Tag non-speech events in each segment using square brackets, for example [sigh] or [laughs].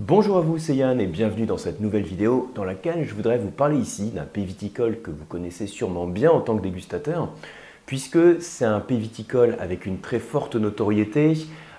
Bonjour à vous, c'est Yann et bienvenue dans cette nouvelle vidéo dans laquelle je voudrais vous parler ici d'un pays viticole que vous connaissez sûrement bien en tant que dégustateur, puisque c'est un pays viticole avec une très forte notoriété,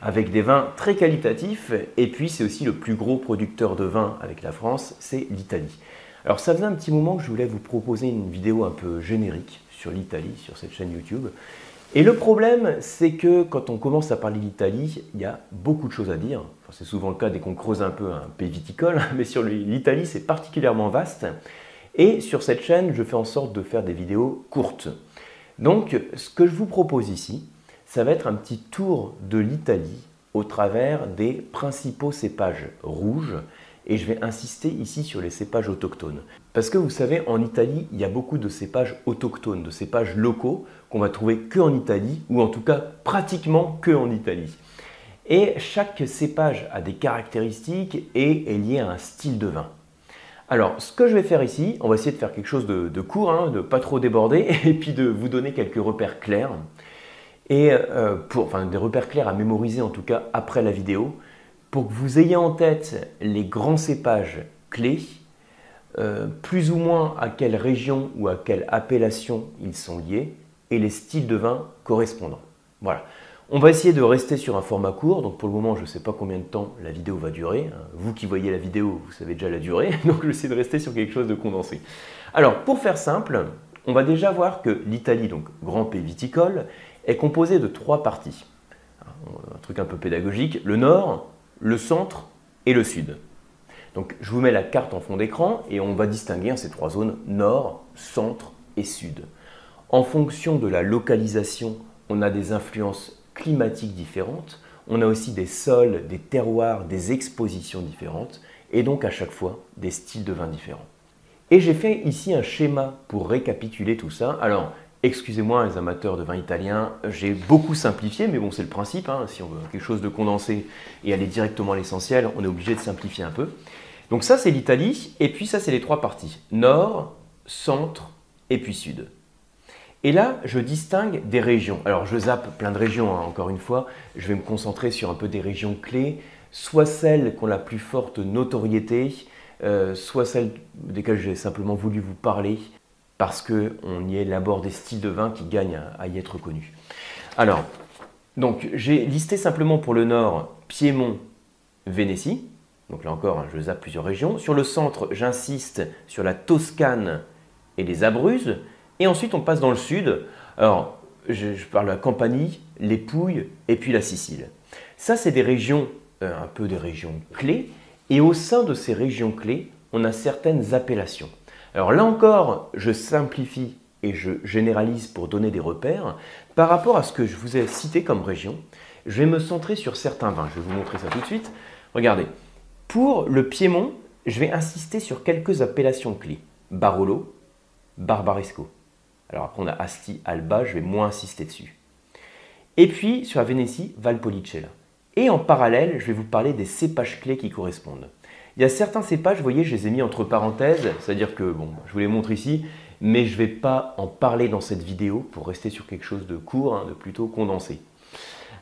avec des vins très qualitatifs, et puis c'est aussi le plus gros producteur de vin avec la France, c'est l'Italie. Alors ça faisait un petit moment que je voulais vous proposer une vidéo un peu générique sur l'Italie, sur cette chaîne YouTube. Et le problème, c'est que quand on commence à parler d'Italie, il y a beaucoup de choses à dire. c'est souvent le cas dès qu'on creuse un peu un pays viticole, [laughs] mais sur l'Italie, c'est particulièrement vaste. Et sur cette chaîne, je fais en sorte de faire des vidéos courtes. Donc, ce que je vous propose ici, ça va être un petit tour de l'Italie au travers des principaux cépages rouges et je vais insister ici sur les cépages autochtones. Parce que vous savez, en Italie, il y a beaucoup de cépages autochtones, de cépages locaux qu'on va trouver que en Italie, ou en tout cas pratiquement que en Italie. Et chaque cépage a des caractéristiques et est lié à un style de vin. Alors, ce que je vais faire ici, on va essayer de faire quelque chose de, court, hein, de pas trop déborder, [laughs] et puis de vous donner quelques repères clairs. Et euh, pour, enfin, des repères clairs à mémoriser en tout cas après la vidéo, pour que vous ayez en tête les grands cépages clés, euh, plus ou moins à quelle région ou à quelle appellation ils sont liés, et les styles de vin correspondants. Voilà. On va essayer de rester sur un format court, donc pour le moment je ne sais pas combien de temps la vidéo va durer. Hein. Vous qui voyez la vidéo, vous savez déjà la durée, [laughs] donc je vais essayer de rester sur quelque chose de condensé. Alors pour faire simple, on va déjà voir que l'Italie, donc grand pays viticole, est composée de trois parties. Un truc un peu pédagogique, le nord, le centre et le sud. Donc je vous mets la carte en fond d'écran et on va distinguer ces trois zones nord, centre et sud. En fonction de la localisation, on a des influences climatiques différentes, on a aussi des sols, des terroirs, des expositions différentes et donc à chaque fois des styles de vin différents. Et j'ai fait ici un schéma pour récapituler tout ça. Alors, Excusez-moi les amateurs de vin italien, j'ai beaucoup simplifié, mais bon c'est le principe, hein. si on veut quelque chose de condensé et aller directement à l'essentiel, on est obligé de simplifier un peu. Donc ça c'est l'Italie, et puis ça c'est les trois parties, nord, centre et puis sud. Et là, je distingue des régions. Alors, je zappe plein de régions, hein, encore une fois. Je vais me concentrer sur un peu des régions clés, soit celles qui ont la plus forte notoriété, euh, soit celles desquelles j'ai simplement voulu vous parler, parce qu'on y élabore des styles de vin qui gagnent à, y être connus. Alors, donc j'ai listé simplement pour le nord Piémont, Vénétie. Donc là encore, je zappe plusieurs régions. Sur le centre, j'insiste sur la Toscane et les Abruzes. Et ensuite, on passe dans le sud. Alors, je, parle de la Campanie, les Pouilles et puis la Sicile. Ça, c'est des régions, euh, un peu des régions clés. Et au sein de ces régions clés, on a certaines appellations. Alors là encore, je simplifie et je généralise pour donner des repères. Par rapport à ce que je vous ai cité comme région, je vais me centrer sur certains vins. Je vais vous montrer ça tout de suite. Regardez, pour le Piémont, je vais insister sur quelques appellations clés. Barolo, Barbaresco. Alors après, on a Asti, Alba, je vais moins insister dessus. Et puis, sur la Vénétie, Valpolicella. Et en parallèle, je vais vous parler des cépages clés qui correspondent. Il y a certains cépages, vous voyez, je les ai mis entre parenthèses, c'est-à-dire que, bon, je vous les montre ici, mais je ne vais pas en parler dans cette vidéo pour rester sur quelque chose de court, hein, de plutôt condensé.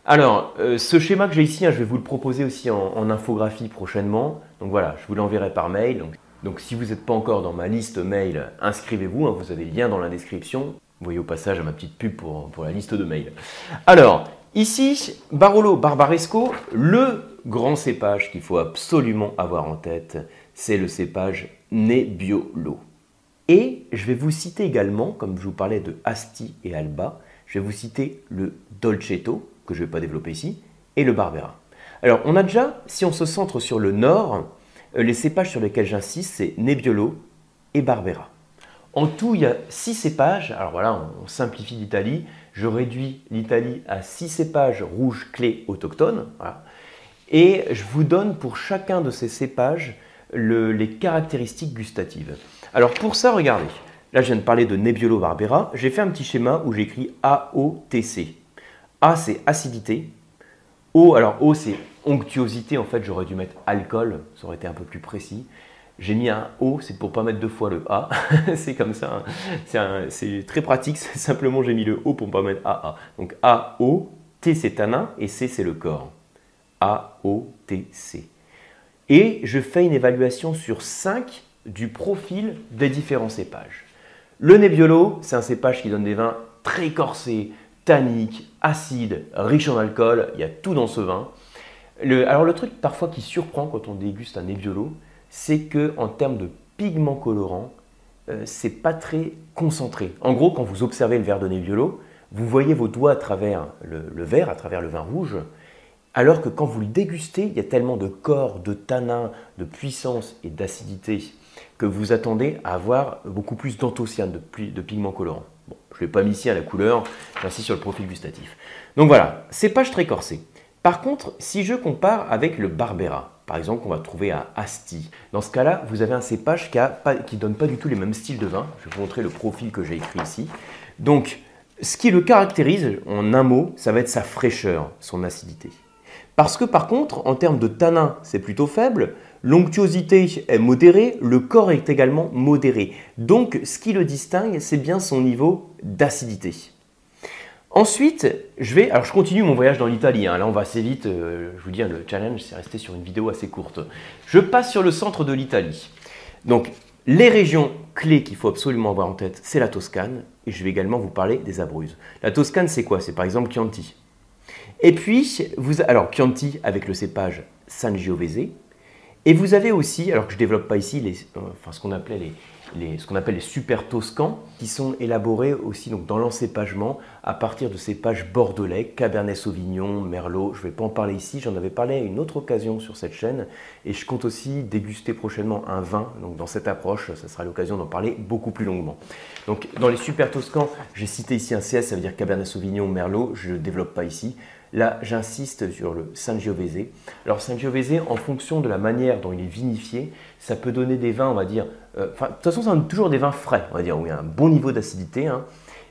Alors, euh, ce schéma que j'ai ici, hein, je vais vous le proposer aussi en, infographie prochainement. Donc voilà, je vous l'enverrai par mail. Donc, si vous n'êtes pas encore dans ma liste mail, inscrivez-vous, hein, vous avez le lien dans la description. Vous voyez au passage ma petite pub pour, pour la liste de mails. Alors, ici, Barolo Barbaresco, le grand cépage qu'il faut absolument avoir en tête, c'est le cépage Nebbiolo. Et je vais vous citer également, comme je vous parlais de Asti et Alba, je vais vous citer le Dolcetto, que je ne vais pas développer ici, et le Barbera. Alors, on a déjà, si on se centre sur le nord, euh, les cépages sur lesquels j'insiste, c'est Nebbiolo et Barbera. En tout, il y a six cépages. Alors voilà, on simplifie l'Italie. Je réduis l'Italie à six cépages rouges clés autochtones. Et je vous donne pour chacun de ces cépages les caractéristiques gustatives. Alors pour ça, regardez. Là, je viens de parler de Nebbiolo Barbera. J'ai fait un petit schéma où j'écris AOTC. A, c'est acidité. O, alors O, c'est onctuosité. En fait, j'aurais dû mettre alcool. Ça aurait été un peu plus précis. J'ai mis un O, c'est pour pas mettre deux fois le A. [laughs] c'est comme ça. Hein. C'est très pratique. Simplement, j'ai mis le O pour pas mettre AA. Donc A, O, T, c'est tanin et C, c'est le corps. AOTC. et je fais une évaluation sur 5 du profil des différents cépages. Le Nebbiolo, c'est un cépage qui donne des vins très corsés, tanniques, acides, riches en alcool, il y a tout dans ce vin. alors le truc parfois qui surprend quand on déguste un Nebbiolo, c'est que en termes de pigments colorants, euh, c'est pas très concentré. En gros, quand vous observez le verre de Nebbiolo, vous voyez vos doigts à travers le, verre, à travers le vin rouge, alors que quand vous le dégustez, il y a tellement de corps, de tanins, de puissance et d'acidité que vous attendez à avoir beaucoup plus d'anthocyanes, de, de pigments colorants. Bon, je ne l'ai pas mis ici à la couleur, j'insiste sur le profil gustatif. Donc voilà, cépage très corsé. Par contre, si je compare avec le Barbera, par exemple, qu'on va trouver à Asti, dans ce cas-là, vous avez un cépage qui ne donne pas du tout les mêmes styles de vin. Je vais vous montrer le profil que j'ai écrit ici. Donc, ce qui le caractérise, en un mot, ça va être sa fraîcheur, son acidité. Parce que par contre, en termes de tanin, c'est plutôt faible, l'onctuosité est modérée, le corps est également modéré. Donc, ce qui le distingue, c'est bien son niveau d'acidité. Ensuite, je vais, alors je continue mon voyage dans l'Italie. Hein. Là, on va assez vite. Euh, je vous dis, hein, le challenge, c'est resté sur une vidéo assez courte. Je passe sur le centre de l'Italie. Donc, les régions clés qu'il faut absolument avoir en tête, c'est la Toscane. Et je vais également vous parler des Abruzzes. La Toscane, c'est quoi? C'est par exemple Chianti. Et puis, vous, alors Chianti avec le cépage Sangiovese. Et vous avez aussi, alors que je ne développe pas ici, les, euh, enfin, ce qu'on appelait les, ce qu'on appelle les super toscans, qui sont élaborés aussi donc, dans l'encépagement à partir de cépages bordelais, Cabernet Sauvignon, Merlot. Je ne vais pas en parler ici, j'en avais parlé à une autre occasion sur cette chaîne. Et je compte aussi déguster prochainement un vin. Donc dans cette approche, ça sera l'occasion d'en parler beaucoup plus longuement. Donc dans les super toscans, j'ai cité ici un CS, ça veut dire Cabernet Sauvignon, Merlot. Je ne développe pas ici. Là, j'insiste sur le Sangiovese. Alors Sangiovese, en fonction de la manière dont il est vinifié, ça peut donner des vins, on va dire, de toute façon, c'est toujours des vins frais, on va dire, où il y a un bon niveau d'acidité, hein.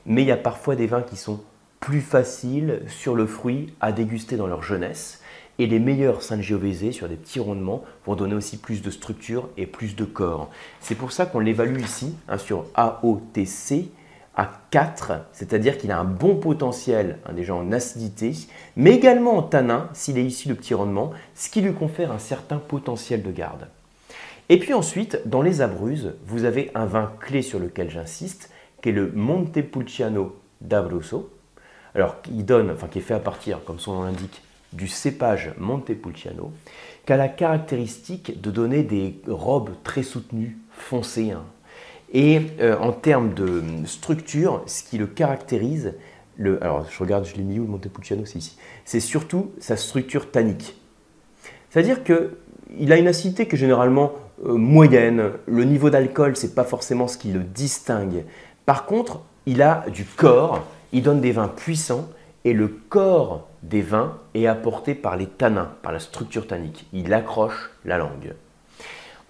mais il y a parfois des vins qui sont plus faciles sur le fruit à déguster dans leur jeunesse. Et les meilleurs Sangiovese sur des petits rondements vont donner aussi plus de structure et plus de corps. C'est pour ça qu'on l'évalue ici hein, sur AOTC à 4, c'est-à-dire qu'il a un bon potentiel hein, déjà en acidité, mais également en tanin s'il est issu de petits rendements, ce qui lui confère un certain potentiel de garde. Et puis ensuite, dans les Abruzzes, vous avez un vin clé sur lequel j'insiste, qui est le Montepulciano d'Abruzzo. Alors, qui donne, enfin, qui est fait à partir, comme son nom l'indique, du cépage Montepulciano, qui a la caractéristique de donner des robes très soutenues, foncées. Hein. Et euh, en termes de structure, ce qui le caractérise, le, alors je regarde, je l'ai mis où le Montepulciano, c'est ici, c'est surtout sa structure tannique. C'est-à-dire qu'il a une acidité que généralement euh, moyenne. Le niveau d'alcool, c'est pas forcément ce qui le distingue. Par contre, il a du corps, il donne des vins puissants et le corps des vins est apporté par les tanins, par la structure tannique. Il accroche la langue.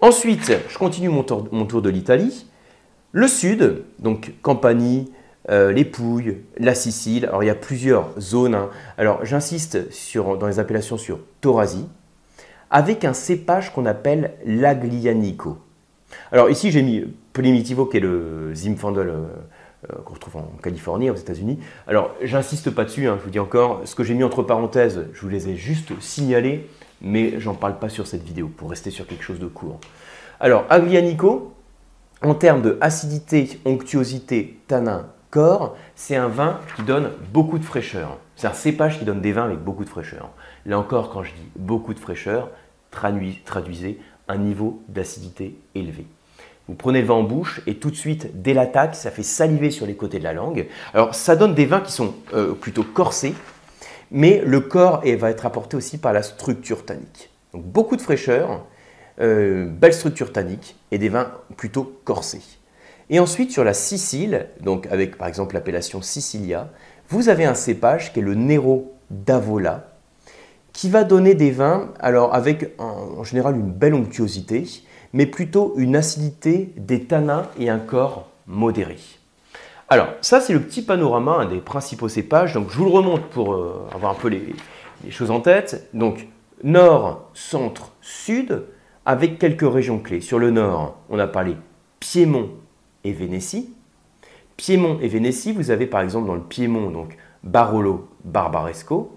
Ensuite, je continue mon tour, de l'Italie. Le sud, donc Campanie, euh, les Pouilles, la Sicile. Alors il y a plusieurs zones. Hein. Alors j'insiste dans les appellations sur Torasi, avec un cépage qu'on appelle l'Aglianico. Alors ici j'ai mis Primitivo qui est le Zinfandel euh, euh, qu'on retrouve en Californie, aux États-Unis. Alors j'insiste pas dessus, hein, je vous dis encore, ce que j'ai mis entre parenthèses, je vous les ai juste signalés, mais j'en parle pas sur cette vidéo pour rester sur quelque chose de court. Alors Aglianico, en termes de acidité, onctuosité, tanin, corps, c'est un vin qui donne beaucoup de fraîcheur. C'est un cépage qui donne des vins avec beaucoup de fraîcheur. Là encore, quand je dis beaucoup de fraîcheur, traduisez un niveau d'acidité élevé. Vous prenez le vin en bouche et tout de suite, dès l'attaque, ça fait saliver sur les côtés de la langue. Alors, ça donne des vins qui sont euh, plutôt corsés, mais le corps va être apporté aussi par la structure tannique. Donc, beaucoup de fraîcheur, euh, belle structure tannique et des vins plutôt corsés. Et ensuite, sur la Sicile, donc avec par exemple l'appellation Sicilia, vous avez un cépage qui est le Nero d'Avola, qui va donner des vins, alors avec en, général une belle onctuosité, mais plutôt une acidité, des tanins et un corps modéré. Alors, ça c'est le petit panorama des principaux cépages, donc je vous le remonte pour euh, avoir un peu les, choses en tête. Donc, nord, centre, sud, avec quelques régions clés. Sur le nord, on a parlé Piémont et Vénétie. Piémont et Vénétie, vous avez par exemple dans le Piémont, Barolo, Barbaresco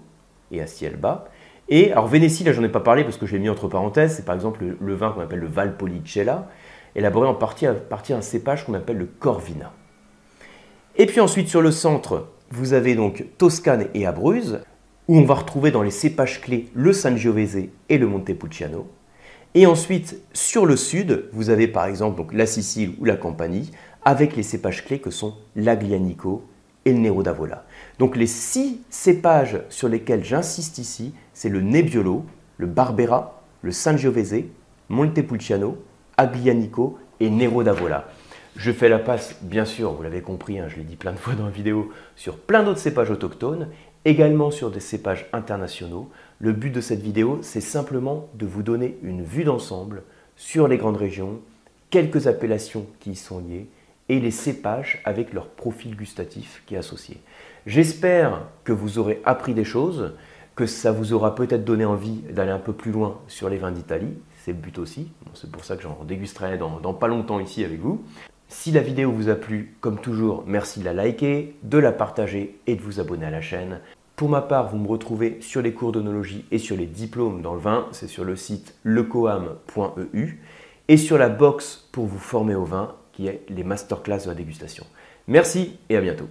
et Astielba. Et alors Vénétie, là j'en ai pas parlé parce que je l'ai mis entre parenthèses, c'est par exemple le, vin qu'on appelle le Valpolicella, élaboré en partie à partir d'un cépage qu'on appelle le Corvina. Et puis ensuite sur le centre, vous avez donc Toscane et Abruzzes, où on va retrouver dans les cépages clés le Sangiovese et le Montepulciano. Et ensuite, sur le sud, vous avez par exemple la Sicile ou la Campanie, avec les cépages clés que sont l'Aglianico et le Nero d'Avola. Donc les six cépages sur lesquels j'insiste ici, c'est le Nebbiolo, le Barbera, le Sangiovese, Montepulciano, Aglianico et Nero d'Avola. Je fais la passe, bien sûr, vous l'avez compris, hein, je l'ai dit plein de fois dans la vidéo, sur plein d'autres cépages autochtones, également sur des cépages internationaux. Le but de cette vidéo, c'est simplement de vous donner une vue d'ensemble sur les grandes régions, quelques appellations qui y sont liées et les cépages avec leur profil gustatif qui est associé. J'espère que vous aurez appris des choses, que ça vous aura peut-être donné envie d'aller un peu plus loin sur les vins d'Italie. C'est le but aussi. c'est pour ça que j'en dégusterai dans, pas longtemps ici avec vous. Si la vidéo vous a plu, comme toujours, merci de la liker, de la partager et de vous abonner à la chaîne. Pour ma part, vous me retrouvez sur les cours d'onologie et sur les diplômes dans le vin, c'est sur le site lecoam.eu, et sur la box pour vous former au vin, qui est les masterclass de la dégustation. Merci et à bientôt.